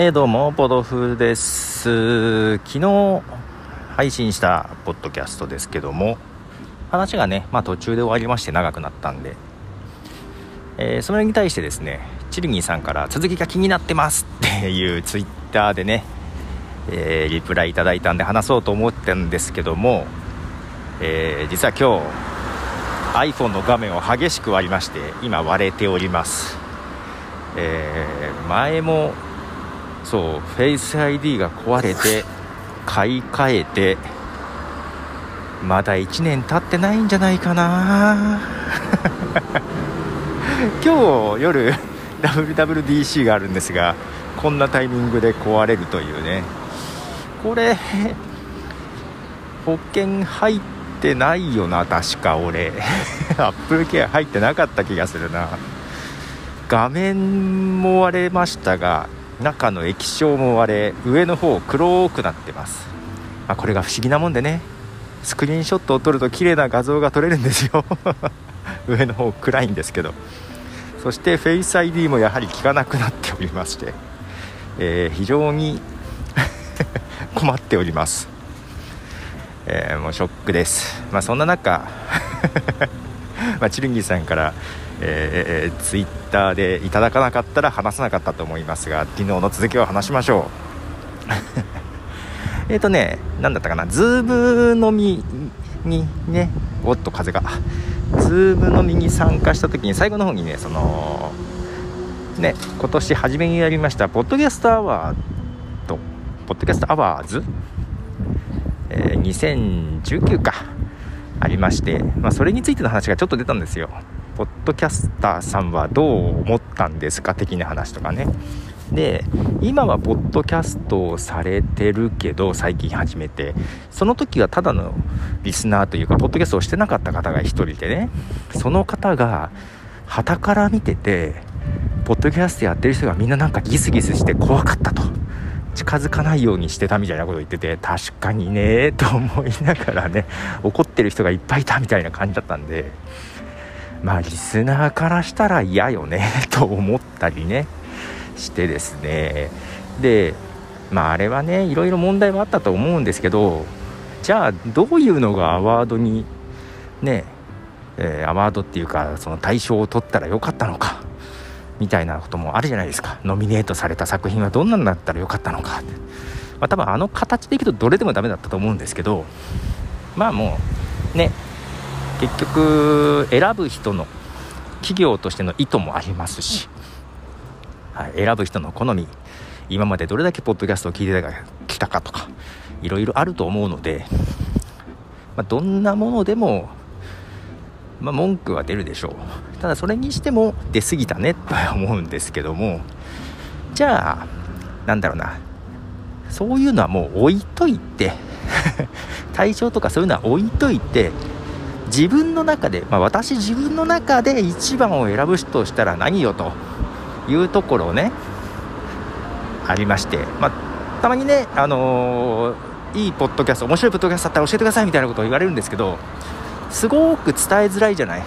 えー、どうもポドフです。昨日配信したポッドキャストですけども話がね、まあ、途中で終わりまして長くなったんで、えー、それに対してですねチルギーさんから続きが気になってますっていうツイッターでね、えー、リプライいただいたんで話そうと思ったんですけども、え、実は今日 iPhone の画面を激しく割りまして今割れております、え前もそうフェイス ID が壊れて買い替えてまだ1年経ってないんじゃないかな。今日夜 WWDC があるんですがこんなタイミングで壊れるというね。これ保険入ってないよな確か俺。アップルケア入ってなかった気がするな。画面も割れましたが中の液晶も割れ上の方黒くなってます、まあ、これが不思議なもんでね。スクリーンショットを撮ると綺麗な画像が撮れるんですよ。上の方暗いんですけど。そしてフェイス ID もやはり効かなくなっておりまして、えー、非常に 困っております、えー、もうショックです、まあ、そんな中まあ、チルンギさんからえー、ツイッターでいただかなかったら話さなかったと思いますが昨日の続きを話しましょう。えっとね何だったかなズーム飲みにねおっと風が。ズーム飲みに参加した時に最後の方にねそのね今年初めにやりましたポッドキャストアワードポッドキャストアワーズ、えー、2019か。ありまして、まあ、それについての話がちょっと出たんですよ。ポッドキャスターさんはどう思ったんですか的な話とかね。で今はポッドキャストをされてるけど最近始めて。その時はただのリスナーというかポッドキャストをしてなかった方が1人でね。その方が旗から見ててポッドキャストやってる人がみんななんかギスギスして怖かったと。近づかないようにしてたみたいなこと言ってて確かにねと思いながらね 怒ってる人がいっぱいいたみたいな感じだったんでまあリスナーからしたら嫌よねと思ったりねしてですね。でまああれはねいろいろ問題はあったと思うんですけどじゃあどういうのがアワードにねえー、アワードっていうかその大賞を取ったらよかったのかみたいなこともあるじゃないですか。ノミネートされた作品はどんなんだったらよかったのか。って、まあ、多分あの形でいくとどれでもダメだったと思うんですけどまあもうね結局選ぶ人の企業としての意図もありますし、はい、選ぶ人の好み今までどれだけポッドキャストを聞いてきたかとかいろいろあると思うので、まあ、どんなものでも、まあ、文句は出るでしょう。ただそれにしても出過ぎたねとは思うんですけどもじゃあなんだろうな。そういうのはもう置いといて 対象とかそういうのは置いといて自分の中で、まあ、私自分の中で1番を選ぶ人としたら何よというところをねありまして、まあ、たまにね、あのー、いいポッドキャスト面白いポッドキャストだったら教えてくださいみたいなことを言われるんですけどすごく伝えづらいじゃない。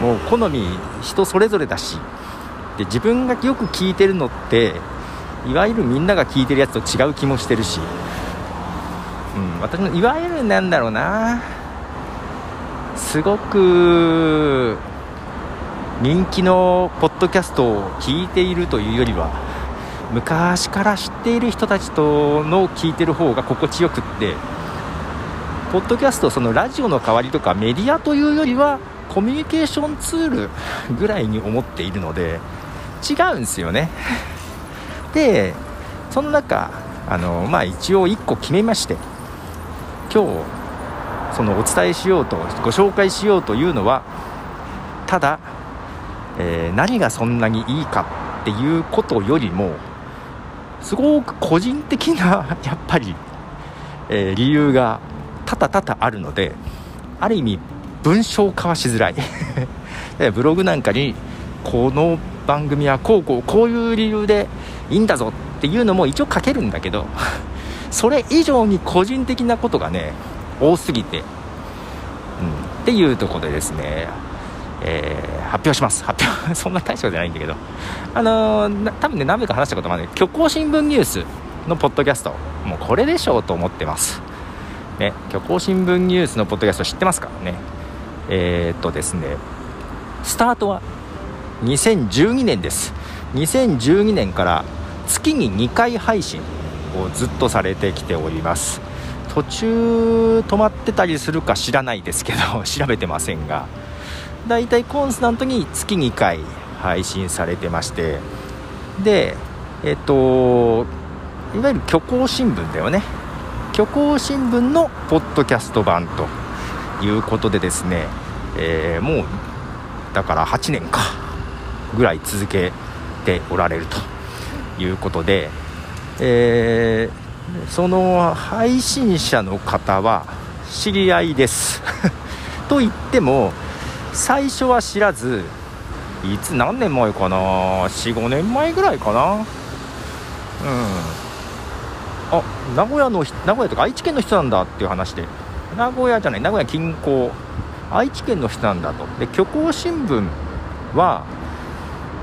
もう好み人それぞれだしで自分がよく聞いてるのっていわゆるみんなが聞いてるやつと違う気もしてるしうん、私のいわゆるなんだろうなすごく人気のポッドキャストを聞いているというよりは昔から知っている人たちとの聞いてる方が心地よくってポッドキャストそのラジオの代わりとかメディアというよりはコミュニケーションツールぐらいに思っているので違うんですよね。でその中あのまあ一応1個決めまして今日そのお伝えしようとご紹介しようというのはただ、えー、何がそんなにいいかっていうことよりもすごく個人的な やっぱり、えー、理由が多々多々あるのである意味文章化はしづらい。ブログなんかにこの番組はこうこうこういう理由でいいんだぞっていうのも一応書けるんだけど それ以上に個人的なことがね多すぎて、うん、っていうとこでですねえー、発表します。発表 そんな大したことじゃないんだけど。あのー、多分ね何名か話したこともある虚構新聞ニュースのポッドキャストもうこれでしょうと思ってます。ね虚構新聞ニュースのポッドキャスト知ってますか？ね。えー、っとですねスタートは2012年です。2012年から月に2回配信をずっとされてきております。途中止まってたりするか知らないですけど 調べてませんが。だいたいコンスタントに月2回配信されてまして。でえっといわゆる虚構新聞だよね。虚構新聞のポッドキャスト版ということでですね、えー、もうだから8年かぐらい続けておられるということで、えー、その配信者の方は知り合いです。と言っても最初は知らずいつ何年前かな45年前ぐらいかな。うん。あ名古屋の名古屋とか愛知県の人なんだっていう話で。名古屋じゃない名古屋近郊愛知県の人なんだと。で虚構新聞は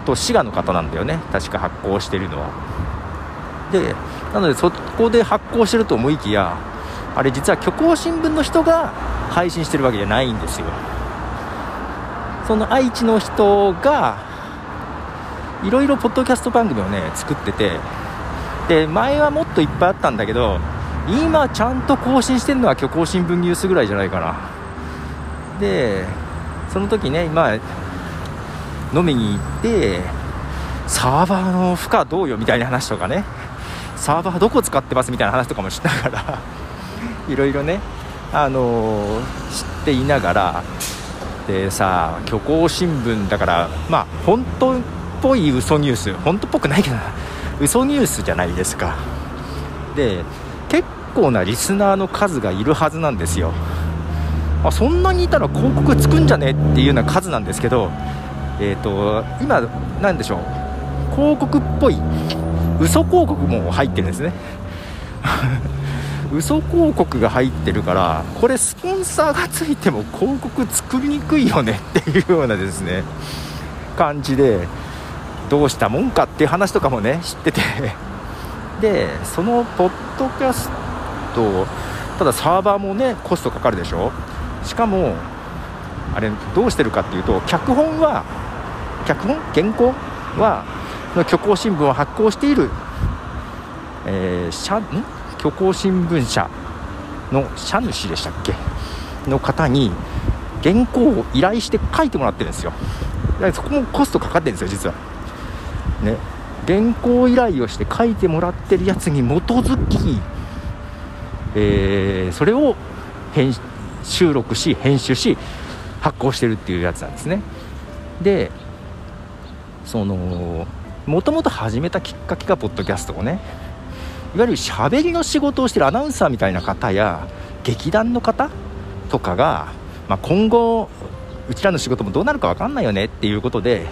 と滋賀の方なんだよね。確か発行してるのは。でなのでそこで発行してると思いきやあれ実は虚構新聞の人が配信してるわけじゃないんですよ。その愛知の人がいろいろポッドキャスト番組をね作ってて。で前はもっといっぱいあったんだけど今ちゃんと更新してるのは虚構新聞ニュースぐらいじゃないかな。でその時ねまあ飲みに行ってサーバーの負荷どうよみたいな話とかね。サーバーどこ使ってますみたいな話とかもしながら いろいろねあのー、知っていながらでさ虚構新聞だからまあ本当っぽい嘘ニュース本当っぽくないけどな。嘘ニュースじゃないですか。で構なリスナーの数がいるはずなんですよ。あそんなにいたら広告つくんじゃねっていうような数なんですけどえーと、今、なんでしょう。広告っぽい。嘘広告も入ってるんですね。嘘広告が入ってるからこれスポンサーがついても広告作りにくいよねっていうようなですね感じでどうしたもんかっていう話とかもね知ってて。でそのポッドキャストただサーバーもねコストかかるでしょ？しかもあれどうしてるかっていうと脚本は脚本？原稿はの虚構新聞を発行している、えー、社ん？虚構新聞社の社主でしたっけ？の方に原稿を依頼して書いてもらってるんですよ。そこもコストかかってるんですよ実は。ね。原稿依頼をして書いてもらってるやつに基づき、えー、それを編収録し編集し発行してるっていうやつなんですね。でそのもともと始めたきっかけがポッドキャストをねいわゆる喋りの仕事をしてるアナウンサーみたいな方や劇団の方とかが、まあ、今後うちらの仕事もどうなるか分かんないよねっていうことで、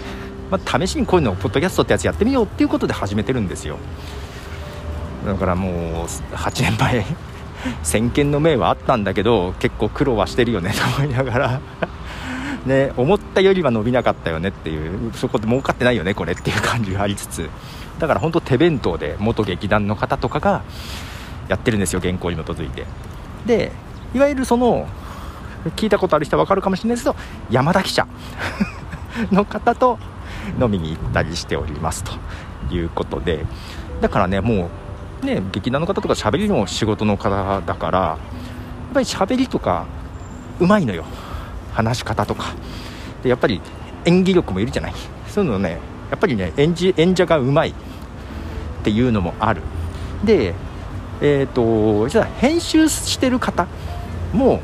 まあ、試しにこういうのをポッドキャストってやつやってみようっていうことで始めてるんですよ。だからもう8年前先見の明はあったんだけど結構苦労はしてるよねと思いながら。ね、思ったよりは伸びなかったよねっていうそこで儲かってないよねこれっていう感じがありつつ。だから本当手弁当で元劇団の方とかがやってるんですよ原稿に基づいて。でいわゆるその聞いたことある人は分かるかもしれないですけど山田記者。の方と飲みに行ったりしておりますということで。だからねもうね劇団の方とか喋りの仕事の方だからやっぱり喋りとかうまいのよ。話し方とか。でやっぱり演技力もいるじゃない。そういうのねやっぱりね演じ演者がうまい。っていうのもある。でえっ、ー、と実は編集してる方も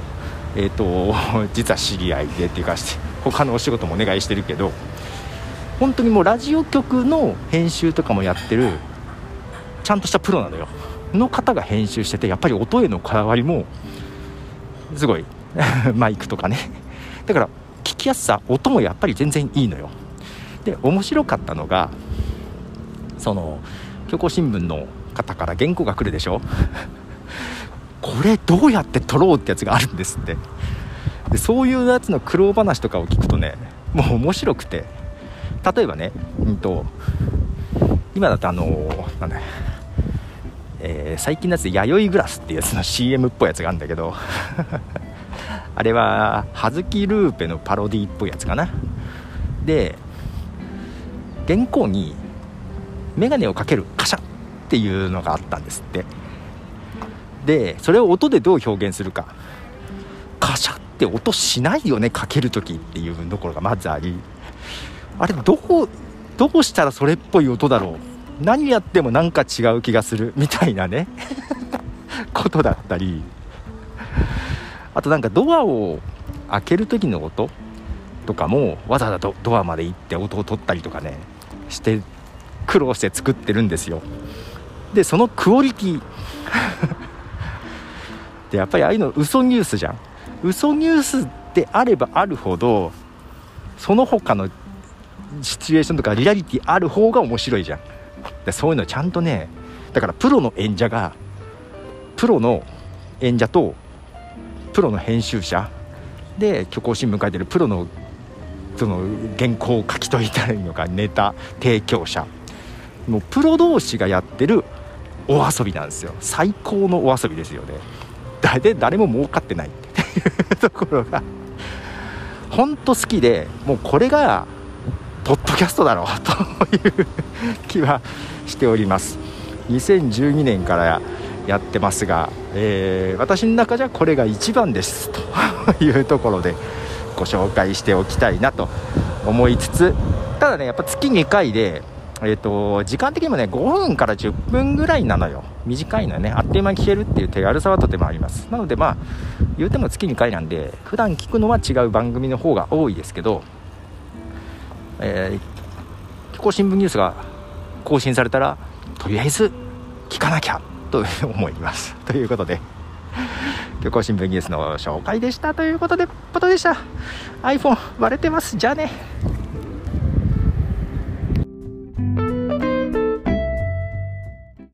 えっ、ー、と実は知り合いでっていうか他のお仕事もお願いしてるけど本当にもうラジオ局の編集とかもやってるちゃんとしたプロなのよ。の方が編集しててやっぱり音へのこだわりもすごいマイクとかね。だから聞きやすさ音もやっぱり全然いいのよ。で面白かったのがその虚構新聞の方から原稿が来るでしょ？これどうやって撮ろうってやつがあるんですって。でそういうやつの苦労話とかを聞くとねもう面白くて。例えばね、うんと、今だとあのー、なんだえー、最近のやつで弥生グラスっていうやつの CM っぽいやつがあるんだけど あれは葉月ルーペのパロディっぽいやつかな。で原稿に眼鏡をかけるカシャっていうのがあったんですって。でそれを音でどう表現するか。カシャって音しないよねかける時っていうところがまずあり。あれどうどうしたらそれっぽい音だろう何やってもなんか違う気がするみたいなね。ことだったり。あとなんかドアを開ける時の音とかもわざわざドアまで行って音を取ったりとかねして苦労して作ってるんですよ。でそのクオリティ。でやっぱりああいうの嘘ニュースじゃん。嘘ニュースであればあるほどその他のシチュエーションとかリアリティある方が面白いじゃんでそういうのちゃんとねだからプロの演者がプロの演者とプロの編集者で虚構新聞書いてるプロのその原稿を書き解いたらいいのかネタ提供者もうプロ同士がやってるお遊びなんですよ。最高のお遊びですよね。誰誰も儲かってないっていうところが本当好きでもうこれがポッドキャストだろうという気はしております。2012年からやってますが、えー、私の中じゃこれが一番ですというところでご紹介しておきたいなと思いつつただねやっぱ月2回でえーと、時間的にもね5分から10分ぐらいなのよ。短いのよね。あっという間に聞けるっていう手軽さはとてもあります。なのでまあ言うても月2回なんで普段聞くのは違う番組の方が多いですけどえー、結構新聞ニュースが更新されたらとりあえず聞かなきゃと思います。ということで漁港新聞ニュースの紹介でした。ということでポトでした。iPhone 割れてます。じゃあね。